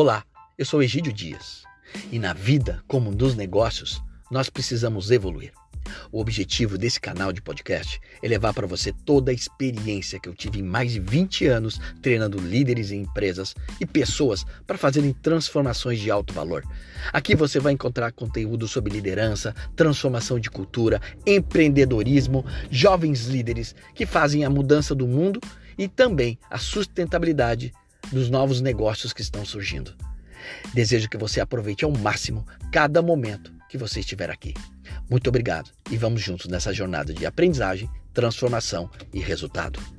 Olá, eu sou Egídio Dias e na vida, como nos negócios, nós precisamos evoluir. O objetivo desse canal de podcast é levar para você toda a experiência que eu tive em mais de 20 anos treinando líderes em empresas e pessoas para fazerem transformações de alto valor. Aqui você vai encontrar conteúdo sobre liderança, transformação de cultura, empreendedorismo, jovens líderes que fazem a mudança do mundo e também a sustentabilidade dos novos negócios que estão surgindo. Desejo que você aproveite ao máximo cada momento que você estiver aqui. Muito obrigado e vamos juntos nessa jornada de aprendizagem, transformação e resultado.